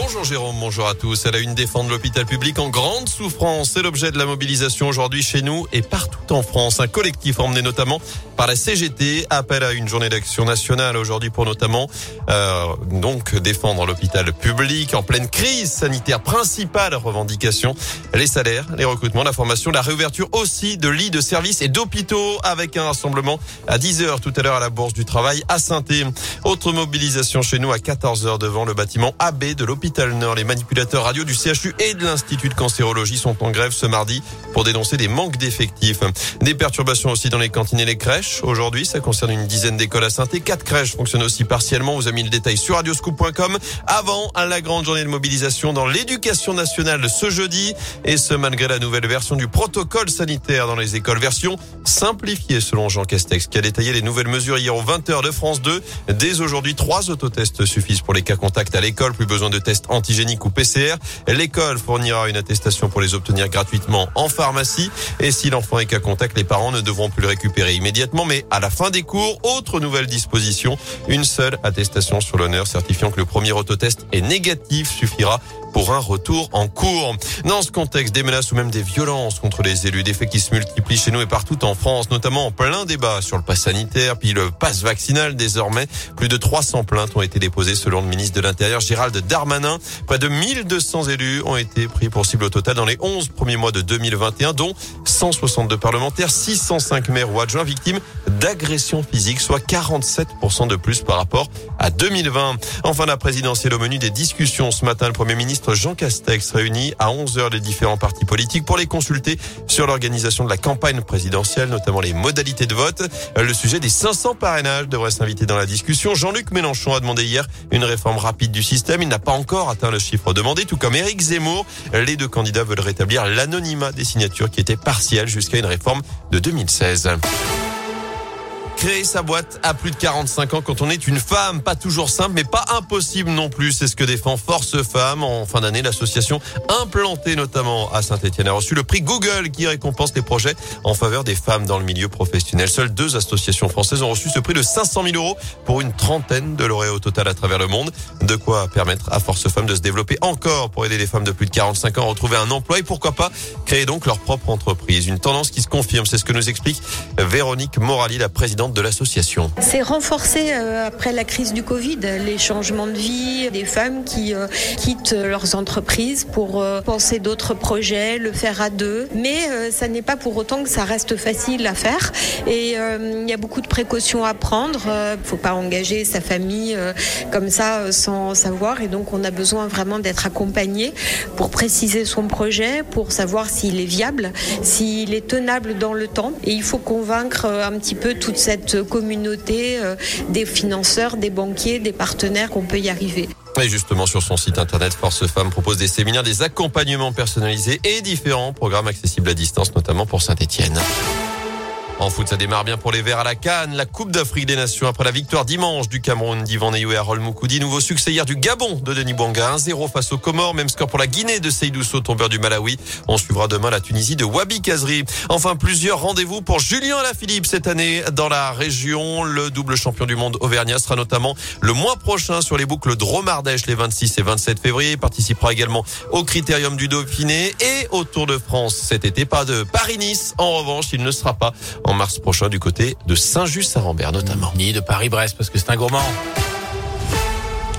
Bonjour Jérôme, bonjour à tous. Elle a une défendre l'hôpital public en grande souffrance. C'est l'objet de la mobilisation aujourd'hui chez nous et partout en France. Un collectif emmené notamment par la CGT appelle à une journée d'action nationale aujourd'hui pour notamment euh, donc défendre l'hôpital public en pleine crise sanitaire. Principale revendication les salaires, les recrutements, la formation, la réouverture aussi de lits de services et d'hôpitaux avec un rassemblement à 10 h tout à l'heure à la Bourse du Travail à saint Autre mobilisation chez nous à 14 h devant le bâtiment AB de l'hôpital Nord. Les manipulateurs radio du CHU et de l'Institut de cancérologie sont en grève ce mardi pour dénoncer des manques d'effectifs. Des perturbations aussi dans les cantines et les crèches. Aujourd'hui, ça concerne une dizaine d'écoles à saint Quatre crèches fonctionnent aussi partiellement. Vous avez mis le détail sur radioscoop.com. Avant la grande journée de mobilisation dans l'éducation nationale ce jeudi. Et ce, malgré la nouvelle version du protocole sanitaire dans les écoles. Version simplifiée selon Jean Castex qui a détaillé les nouvelles mesures hier aux 20h de France 2. Dès aujourd'hui, trois autotests suffisent pour les cas contacts à l'école. Plus besoin de tests antigénique ou PCR. L'école fournira une attestation pour les obtenir gratuitement en pharmacie. Et si l'enfant est cas contact, les parents ne devront plus le récupérer immédiatement. Mais à la fin des cours, autre nouvelle disposition, une seule attestation sur l'honneur certifiant que le premier autotest est négatif suffira pour un retour en cours. Dans ce contexte, des menaces ou même des violences contre les élus, des faits qui se multiplient chez nous et partout en France, notamment en plein débat sur le pass sanitaire, puis le pass vaccinal désormais. Plus de 300 plaintes ont été déposées selon le ministre de l'Intérieur Gérald Darmanin. Près de 1200 élus ont été pris pour cible au total dans les 11 premiers mois de 2021, dont 162 parlementaires, 605 maires ou adjoints victimes d'agressions physiques, soit 47% de plus par rapport à 2020. Enfin, la présidentielle au menu des discussions ce matin, le Premier ministre Jean Castex réunit à 11h les différents partis politiques pour les consulter sur l'organisation de la campagne présidentielle, notamment les modalités de vote. Le sujet des 500 parrainages devrait s'inviter dans la discussion. Jean-Luc Mélenchon a demandé hier une réforme rapide du système. Il n'a pas encore atteint le chiffre demandé, tout comme Éric Zemmour. Les deux candidats veulent rétablir l'anonymat des signatures qui était partiel jusqu'à une réforme de 2016. Créer sa boîte à plus de 45 ans quand on est une femme, pas toujours simple, mais pas impossible non plus. C'est ce que défend Force Femmes. En fin d'année, l'association implantée notamment à Saint-Etienne a reçu le prix Google qui récompense les projets en faveur des femmes dans le milieu professionnel. Seules deux associations françaises ont reçu ce prix de 500 000 euros pour une trentaine de lauréats au total à travers le monde. De quoi permettre à Force Femmes de se développer encore pour aider les femmes de plus de 45 ans à retrouver un emploi et pourquoi pas créer donc leur propre entreprise. Une tendance qui se confirme. C'est ce que nous explique Véronique Morali, la présidente de l'association. C'est renforcé euh, après la crise du Covid, les changements de vie des femmes qui euh, quittent leurs entreprises pour euh, penser d'autres projets, le faire à deux. Mais ça n'est pas pour autant que ça reste facile à faire. Et il y a beaucoup de précautions à prendre. Il ne faut pas engager sa famille comme ça sans savoir. Et donc on a besoin vraiment d'être accompagné pour préciser son projet, pour savoir s'il est viable, s'il est tenable dans le temps. Et il faut convaincre un petit peu toute cette communauté euh, des financeurs, des banquiers, des partenaires qu'on peut y arriver. Et justement, sur son site internet, Force Femmes propose des séminaires, des accompagnements personnalisés et différents programmes accessibles à distance, notamment pour Saint-Etienne. En foot, ça démarre bien pour les Verts à la Cannes. La Coupe d'Afrique des Nations après la victoire dimanche du Cameroun d'Ivan Neyou et Harold Moukoudi. Nouveau succès hier du Gabon de Denis Bouanga. 1-0 face aux Comores. Même score pour la Guinée de Seydou tombeur du Malawi. On suivra demain la Tunisie de Wabi Kazri. Enfin, plusieurs rendez-vous pour Julien Alaphilippe cette année dans la région. Le double champion du monde Auvergnat sera notamment le mois prochain sur les boucles Dromardèche les 26 et 27 février. Participera également au Critérium du Dauphiné et au Tour de France cet été. Pas de Paris-Nice. En revanche, il ne sera pas en mars prochain du côté de Saint-Just-Saint-Rambert notamment. Ni de Paris-Brest parce que c'est un gourmand.